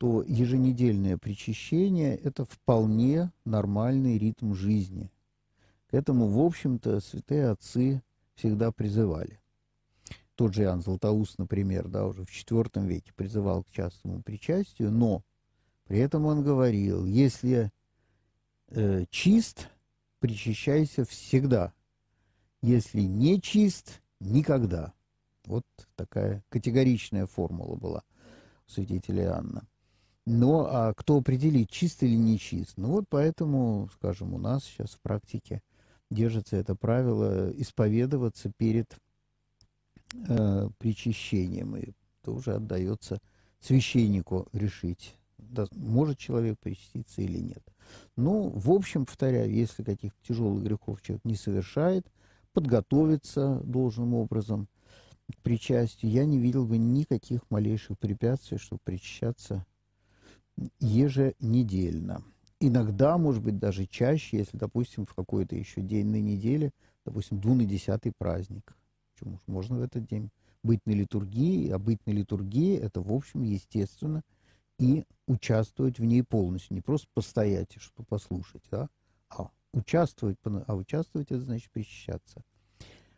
то еженедельное причащение – это вполне нормальный ритм жизни. К этому, в общем-то, святые отцы всегда призывали. Тот же Иоанн Златоуст, например, да, уже в IV веке призывал к частному причастию, но при этом он говорил, если э, чист, причащайся всегда, если не чист, никогда. Вот такая категоричная формула была у святителя Иоанна. Но а кто определит, чист или не чист? Ну вот поэтому, скажем, у нас сейчас в практике держится это правило исповедоваться перед э, причащением. И тоже отдается священнику решить, да, может человек причаститься или нет. Ну, в общем, повторяю, если каких-то тяжелых грехов человек не совершает, подготовиться должным образом к причастию, я не видел бы никаких малейших препятствий, чтобы причащаться еженедельно. Иногда, может быть, даже чаще, если, допустим, в какой-то еще день на неделе, допустим, двунадесятый праздник. Почему можно в этот день быть на литургии, а быть на литургии – это, в общем, естественно, и участвовать в ней полностью. Не просто постоять, что послушать, да, а участвовать, а участвовать – это значит причащаться.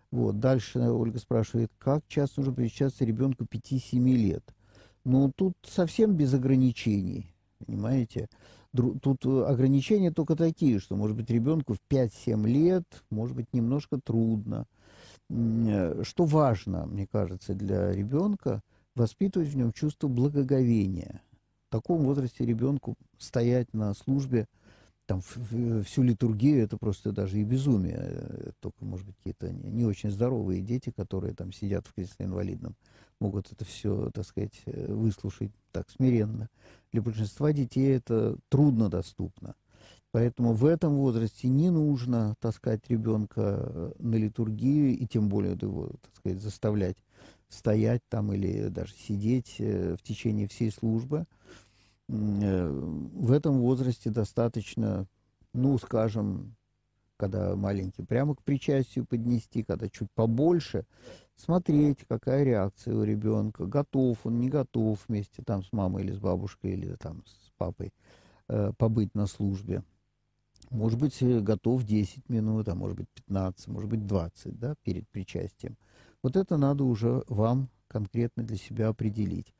Вот. Дальше Ольга спрашивает, как часто нужно причащаться ребенку 5-7 лет – ну, тут совсем без ограничений, понимаете? Тут ограничения только такие, что, может быть, ребенку в 5-7 лет, может быть, немножко трудно. Э, что важно, мне кажется, для ребенка, воспитывать в нем чувство благоговения. В таком возрасте ребенку стоять на службе там всю литургию это просто даже и безумие. Э, только, может быть, какие-то не очень здоровые дети, которые там сидят в кресле инвалидном могут это все, так сказать, э, выслушать так смиренно. Для большинства детей это трудно доступно. Поэтому в этом возрасте не нужно таскать ребенка э, на литургию и тем более его, так сказать, заставлять стоять там или даже сидеть э, в течение всей службы. В этом возрасте достаточно, ну, скажем, когда маленький, прямо к причастию поднести, когда чуть побольше, смотреть, какая реакция у ребенка, готов он, не готов вместе там с мамой или с бабушкой или там с папой э, побыть на службе. Может быть, э, готов 10 минут, а может быть 15, может быть 20, да, перед причастием. Вот это надо уже вам конкретно для себя определить.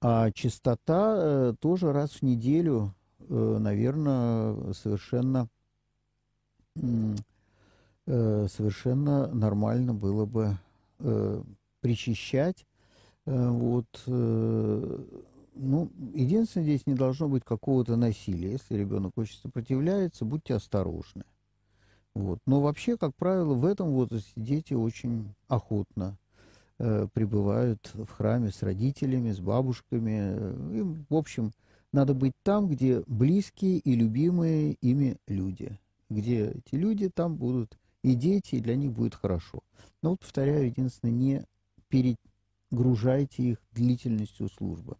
А чистота э, тоже раз в неделю, э, наверное, совершенно э, совершенно нормально было бы э, причащать. Э, вот, э, ну, единственное, здесь не должно быть какого-то насилия. Если ребенок очень сопротивляется, будьте осторожны. Вот. Но вообще, как правило, в этом возрасте дети очень охотно э, пребывают в храме с родителями, с бабушками. Им, в общем, надо быть там, где близкие и любимые ими люди. Где эти люди, там будут и дети, и для них будет хорошо. Но вот, повторяю, единственное, не перегружайте их длительностью службы.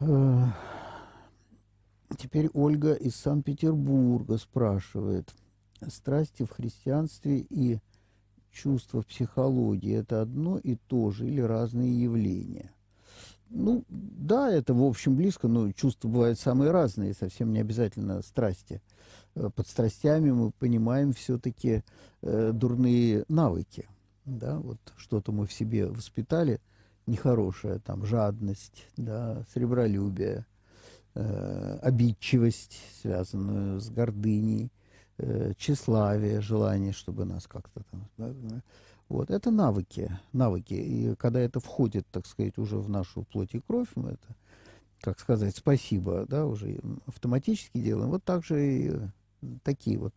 Э, теперь Ольга из Санкт-Петербурга спрашивает. Страсти в христианстве и чувства в психологии – это одно и то же или разные явления? Ну, да, это, в общем, близко, но чувства бывают самые разные, совсем не обязательно страсти. Э, под страстями мы понимаем все-таки э, дурные навыки. Да, вот что-то мы в себе воспитали нехорошее, там, жадность, да, сребролюбие, э, обидчивость, связанную с гордыней, э, тщеславие, желание, чтобы нас как-то там... Да, вот, это навыки, навыки. И когда это входит, так сказать, уже в нашу плоть и кровь, мы это, как сказать, спасибо, да, уже автоматически делаем. Вот так же и такие вот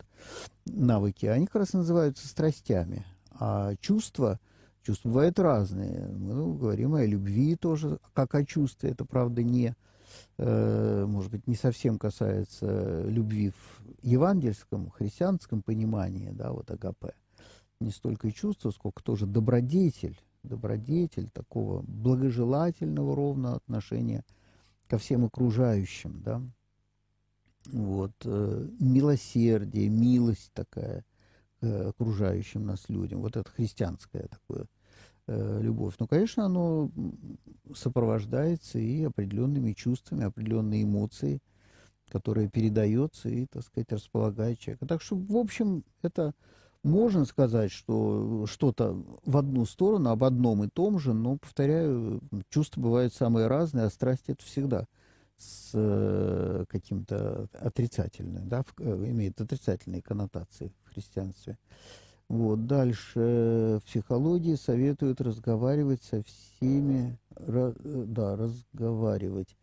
навыки. Они как раз называются страстями. А чувства, чувства бывают разные. Мы ну, говорим о любви тоже, как о чувстве. Это, правда, не, э, может быть, не совсем касается любви в евангельском, христианском понимании, да, вот АГП. Не столько чувства, сколько тоже добродетель, добродетель такого благожелательного ровно отношения ко всем окружающим, да, вот, э, милосердие, милость такая к окружающим нас людям, вот это христианское такое э, любовь. Но, конечно, оно сопровождается и определенными чувствами, определенные эмоции, которые передаются и, так сказать, располагают человека. Так что, в общем, это можно сказать, что что-то в одну сторону, об одном и том же, но, повторяю, чувства бывают самые разные, а страсть это всегда – с э, каким-то отрицательным, да, э, имеет отрицательные коннотации в христианстве. Вот. Дальше в психологии советуют разговаривать со всеми, э, да, разговаривать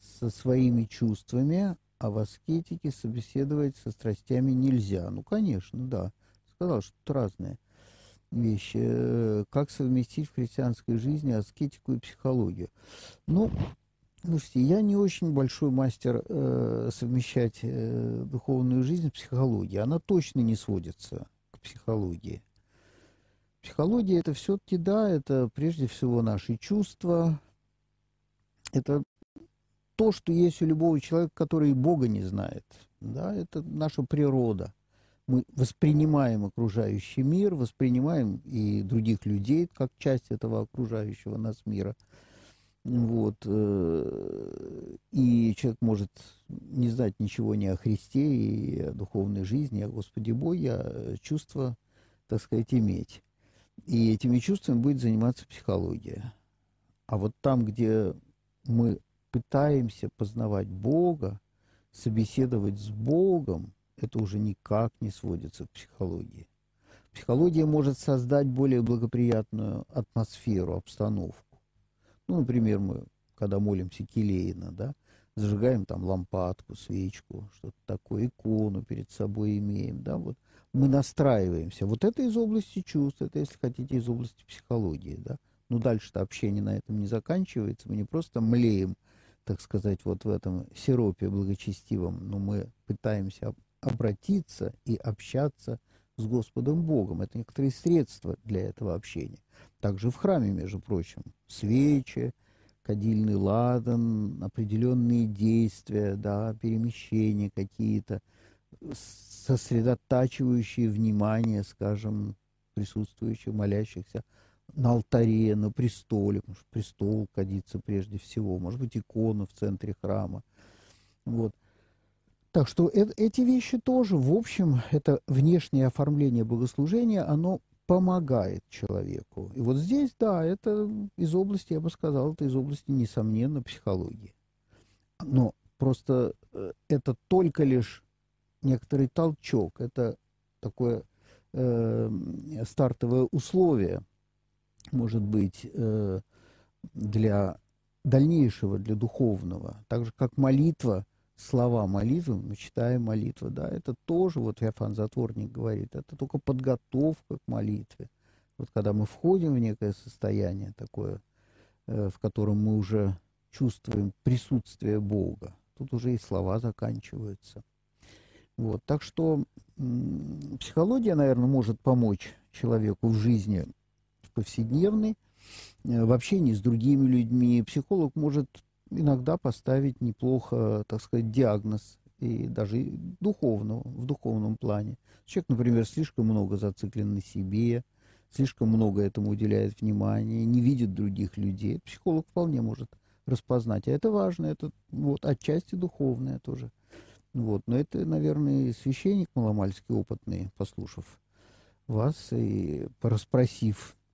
со своими чувствами, а в аскетике собеседовать со страстями нельзя. Ну, конечно, да. Сказал, что тут разные вещи. Как совместить в христианской жизни аскетику и психологию? Ну, Слушайте, я не очень большой мастер э, совмещать э, духовную жизнь с психологией. Она точно не сводится к психологии. Психология это все-таки, да, это прежде всего наши чувства. Это то, что есть у любого человека, который Бога не знает. Да, это наша природа. Мы воспринимаем окружающий мир, воспринимаем и других людей как часть этого окружающего нас мира – вот. Э, и человек может не знать ничего ни о Христе, и о духовной жизни, о Господе Боге, а чувства, так сказать, иметь. И этими чувствами будет заниматься психология. А вот там, где мы пытаемся познавать Бога, собеседовать с Богом, это уже никак не сводится к психологии. Психология может создать более благоприятную атмосферу, обстановку. Ну, например, мы, когда молимся Келейна, да, зажигаем там лампадку, свечку, что-то такое, икону перед собой имеем, да, вот мы настраиваемся. Вот это из области чувств, это, если хотите, из области психологии, да. Ну, дальше-то общение на этом не заканчивается, мы не просто млеем, так сказать, вот в этом сиропе благочестивом, но мы пытаемся обратиться и общаться с Господом Богом. Это некоторые средства для этого общения. Также в храме, между прочим, свечи, кадильный ладан, определенные действия, да, перемещения какие-то, сосредотачивающие внимание, скажем, присутствующих, молящихся на алтаре, на престоле, потому что престол кадится прежде всего, может быть, икона в центре храма. Вот. Так что э эти вещи тоже, в общем, это внешнее оформление богослужения, оно помогает человеку. И вот здесь, да, это из области, я бы сказал, это из области, несомненно, психологии. Но просто э, это только лишь некоторый толчок, это такое э, стартовое условие, может быть, э, для дальнейшего, для духовного. Так же, как молитва слова молитвы, мы читаем молитву, да, это тоже, вот Иофан Затворник говорит, это только подготовка к молитве. Вот когда мы входим в некое состояние такое, э, в котором мы уже чувствуем присутствие Бога, тут уже и слова заканчиваются. Вот, так что психология, наверное, может помочь человеку в жизни повседневной, э, в общении с другими людьми. Психолог может иногда поставить неплохо, так сказать, диагноз, и даже духовного, в духовном плане. Человек, например, слишком много зациклен на себе, слишком много этому уделяет внимания, не видит других людей. Психолог вполне может распознать. А это важно, это вот отчасти духовное тоже. Вот. Но это, наверное, священник маломальский опытный, послушав вас и порасспросив Э,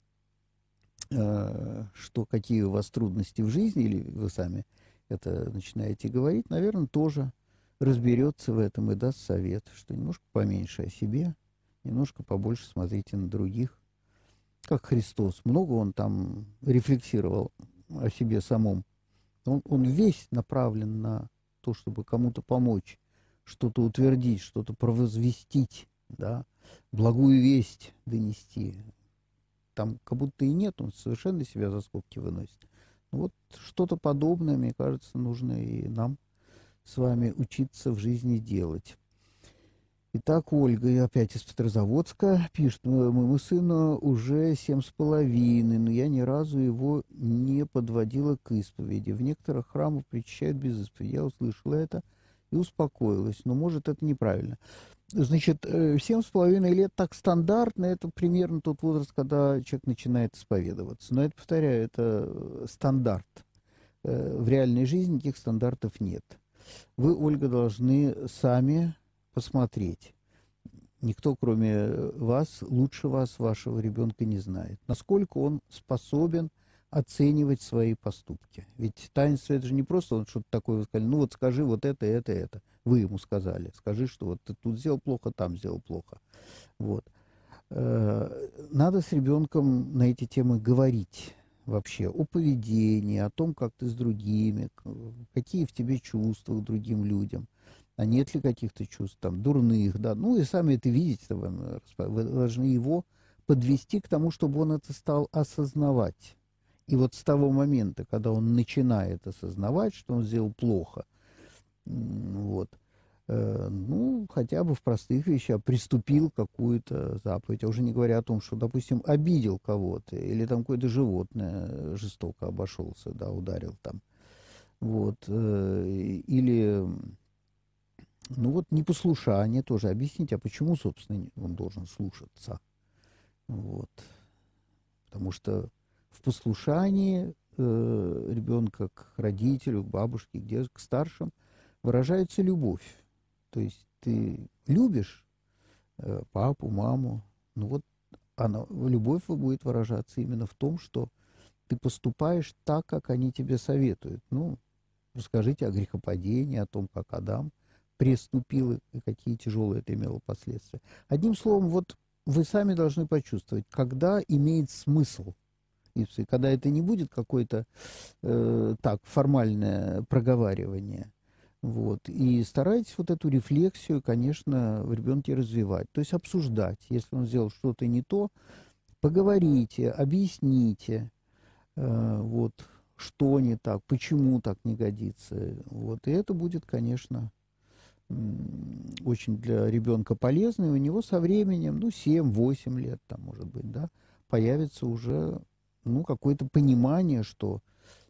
что какие у вас трудности в жизни, или вы сами это начинаете говорить, наверное, тоже разберется в этом и даст совет, что немножко поменьше о себе, немножко побольше смотрите на других. Как Христос. Много он там рефлексировал о себе самом. Он, он весь направлен на то, чтобы кому-то помочь, что-то утвердить, что-то провозвестить, да, благую весть донести, там как будто и нет, он совершенно себя за скобки выносит. Ну, вот что-то подобное, мне кажется, нужно и нам с вами учиться в жизни делать. Итак, Ольга, опять из Петрозаводска, пишет, моему сыну уже семь с половиной, но я ни разу его не подводила к исповеди. В некоторых храмах причащают без исповеди. Я услышала это и успокоилась, но, может, это неправильно. Значит, э, семь с половиной лет так стандартно, это примерно тот возраст, когда человек начинает исповедоваться. Но это, повторяю, это стандарт. Э, в реальной жизни таких стандартов нет. Вы, Ольга, должны сами посмотреть. Никто, кроме вас, лучше вас, вашего ребенка не знает. Насколько он способен оценивать свои поступки. Ведь таинство это же не просто он что-то такое сказали, ну вот скажи вот это, это, это вы ему сказали. Скажи, что вот ты тут сделал плохо, там сделал плохо. Вот. Э, надо с ребенком на эти темы говорить вообще о поведении, о том, как ты с другими, какие в тебе чувства к другим людям, а нет ли каких-то чувств там дурных, да, ну и сами это видите, вы, вы должны его подвести к тому, чтобы он это стал осознавать. И вот с того момента, когда он начинает осознавать, что он сделал плохо, вот. Э, ну, хотя бы в простых вещах приступил какую-то заповедь. А уже не говоря о том, что, допустим, обидел кого-то, или там какое-то животное жестоко обошелся, да, ударил там. Вот. Э, или, ну вот, непослушание тоже. Объясните, а почему, собственно, он должен слушаться? Вот. Потому что в послушании э, ребенка к родителю, к бабушке, где к старшим – выражается любовь. То есть ты любишь э, папу, маму, ну вот она, любовь будет выражаться именно в том, что ты поступаешь так, как они тебе советуют. Ну, расскажите о грехопадении, о том, как Адам преступил и какие тяжелые это имело последствия. Одним словом, вот вы сами должны почувствовать, когда имеет смысл и когда это не будет какое-то э, так формальное проговаривание, вот. И старайтесь вот эту рефлексию, конечно, в ребенке развивать. То есть обсуждать. Если он сделал что-то не то, поговорите, объясните, э, вот, что не так, почему так не годится. Вот. И это будет, конечно, очень для ребенка полезно. И у него со временем, ну, 7-8 лет, там, может быть, да, появится уже, ну, какое-то понимание, что,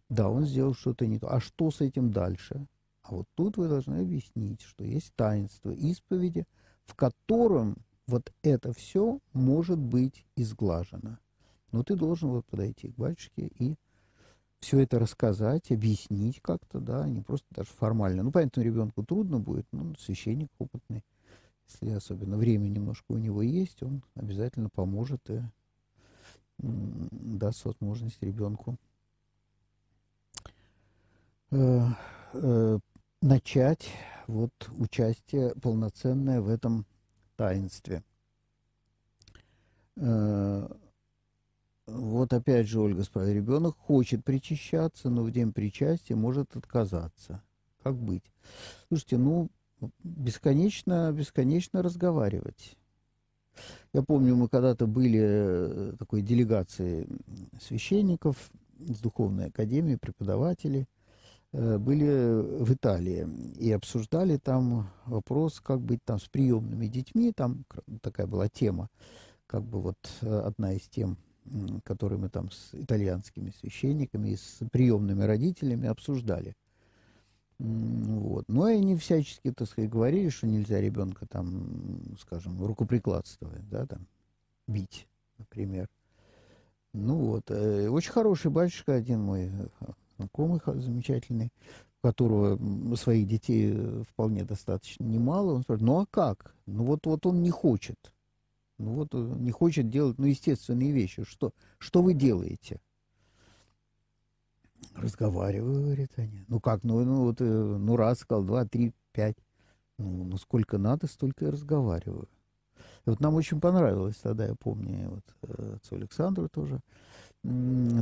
да, он сделал что-то не то. А что с этим дальше? А вот тут вы должны объяснить, что есть таинство исповеди, в котором вот это все может быть изглажено. Но ты должен вот подойти к батюшке и все это рассказать, объяснить как-то, да, не просто даже формально. Ну, понятно, ребенку трудно будет, но священник опытный, если особенно время немножко у него есть, он обязательно поможет и даст возможность ребенку э, э, начать вот участие полноценное в этом таинстве. Э, вот опять же Ольга спрашивает, ребенок хочет причащаться, но в день причастия может отказаться. как быть? Слушайте, ну, бесконечно, бесконечно разговаривать. Я помню, мы когда-то были э, такой делегацией священников с духовной академии, преподавателей, были в Италии и обсуждали там вопрос, как быть там с приемными детьми. Там такая была тема, как бы вот э, одна из тем, которые мы там с итальянскими священниками и с приемными родителями обсуждали. Вот. Но и они всячески, так сказать, говорили, что нельзя ребенка там, скажем, рукоприкладствовать, да, там, бить, например. Ну вот, э, очень хороший батюшка один мой, э, знакомый замечательный, у которого своих детей э, вполне достаточно немало, он спрашивает, ну а как? Ну вот, вот он не хочет. Ну вот не хочет делать, ну, естественные вещи. Что, что вы делаете? Разговариваю, говорит они. Ну как, ну, ну вот, ну раз сказал, два, три, пять. Ну, ну сколько надо, столько и разговариваю. И вот нам очень понравилось тогда, я помню, вот э, отцу Александру тоже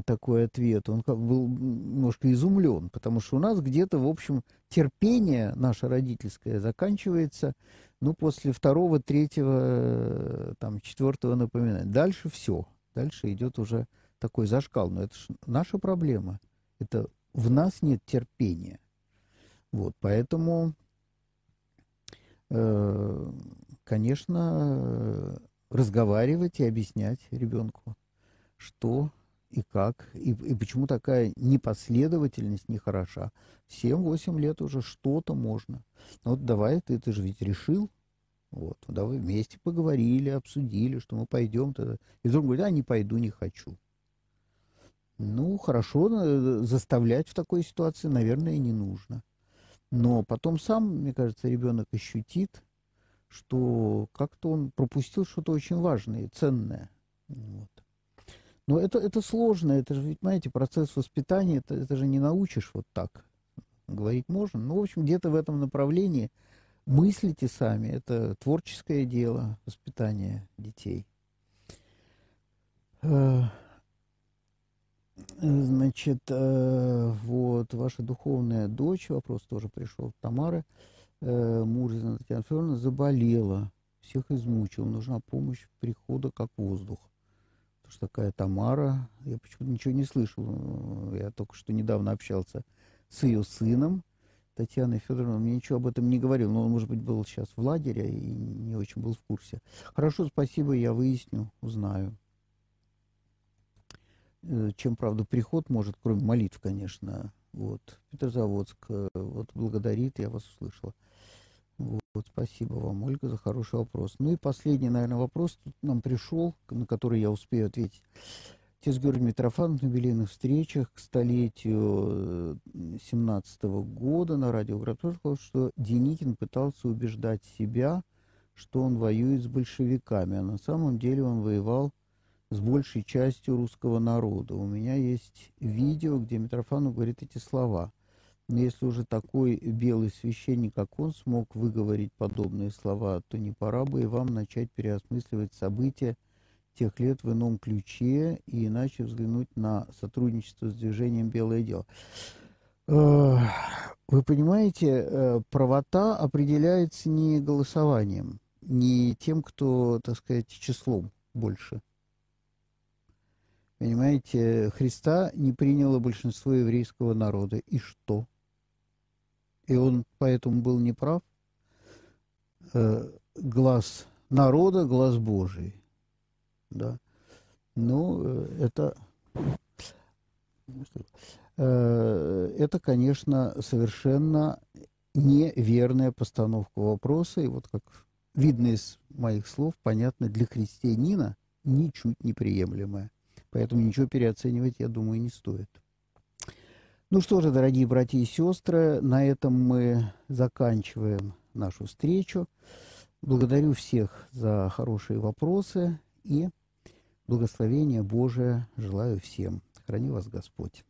такой ответ. Он был немножко изумлен, потому что у нас где-то, в общем, терпение наше родительское заканчивается, ну, после второго, третьего, там, четвертого напоминания. Дальше все. Дальше идет уже такой зашкал. Но это же наша проблема. Это в нас нет терпения. Вот, поэтому э, конечно, разговаривать и объяснять ребенку, что и как, и, и почему такая непоследовательность нехороша. 7-8 лет уже что-то можно. Ну вот давай, ты, ты же ведь решил, вот, давай вместе поговорили, обсудили, что мы пойдем тогда. И вдруг говорит, а не пойду, не хочу. Ну, хорошо, заставлять в такой ситуации, наверное, не нужно. Но потом сам, мне кажется, ребенок ощутит, что как-то он пропустил что-то очень важное ценное. Вот. Но это, это сложно, это же, ведь, знаете, процесс воспитания, это, это же не научишь вот так. Говорить можно. Ну, в общем, где-то в этом направлении мыслите сами. Это творческое дело воспитания детей. Э, значит, э, вот, ваша духовная дочь, вопрос тоже пришел, Тамара э, муж Татьяна Федоровна заболела, всех измучил, нужна помощь прихода как воздух. Потому что такая Тамара, я почему-то ничего не слышал, я только что недавно общался с ее сыном, Татьяной Федоровной, мне ничего об этом не говорил, но он, может быть, был сейчас в лагере и не очень был в курсе. Хорошо, спасибо, я выясню, узнаю. Э, чем, правда, приход может, кроме молитв, конечно, вот. Петрозаводск э, вот благодарит, я вас услышала. Вот, спасибо вам, Ольга, за хороший вопрос. Ну и последний, наверное, вопрос тут нам пришел, на который я успею ответить. Отец Георгий Митрофанов на юбилейных встречах к столетию 17 -го года на радио Градцов сказал, что Деникин пытался убеждать себя, что он воюет с большевиками, а на самом деле он воевал с большей частью русского народа. У меня есть видео, где Митрофанов говорит эти слова. Но если уже такой белый священник, как он, смог выговорить подобные слова, то не пора бы и вам начать переосмысливать события тех лет в ином ключе и иначе взглянуть на сотрудничество с движением «Белое дело». Вы понимаете, э, правота определяется не голосованием, не тем, кто, так сказать, числом больше – Понимаете, Христа не приняло большинство еврейского народа. И что? И он поэтому был неправ? Э, глаз народа, глаз Божий. Да. Ну, э, это, э, это, конечно, совершенно неверная постановка вопроса. И вот как видно из моих слов, понятно, для христианина ничуть неприемлемая. Поэтому ничего переоценивать, я думаю, не стоит. Ну что же, дорогие братья и сестры, на этом мы заканчиваем нашу встречу. Благодарю всех за хорошие вопросы и благословения Божия желаю всем. Храни вас Господь.